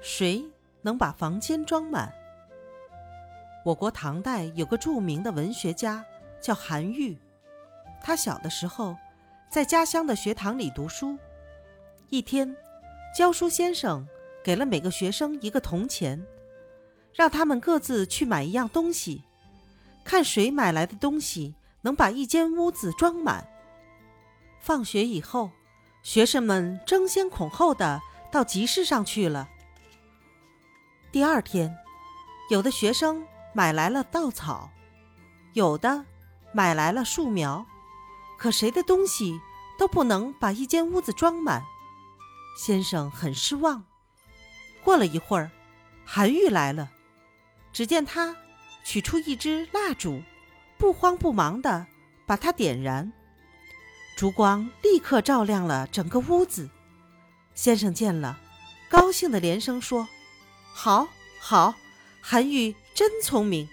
谁能把房间装满？我国唐代有个著名的文学家叫韩愈，他小的时候在家乡的学堂里读书。一天，教书先生给了每个学生一个铜钱，让他们各自去买一样东西，看谁买来的东西能把一间屋子装满。放学以后，学生们争先恐后的到集市上去了。第二天，有的学生买来了稻草，有的买来了树苗，可谁的东西都不能把一间屋子装满。先生很失望。过了一会儿，韩愈来了，只见他取出一支蜡烛，不慌不忙的把它点燃，烛光立刻照亮了整个屋子。先生见了，高兴的连声说。好，好，韩愈真聪明。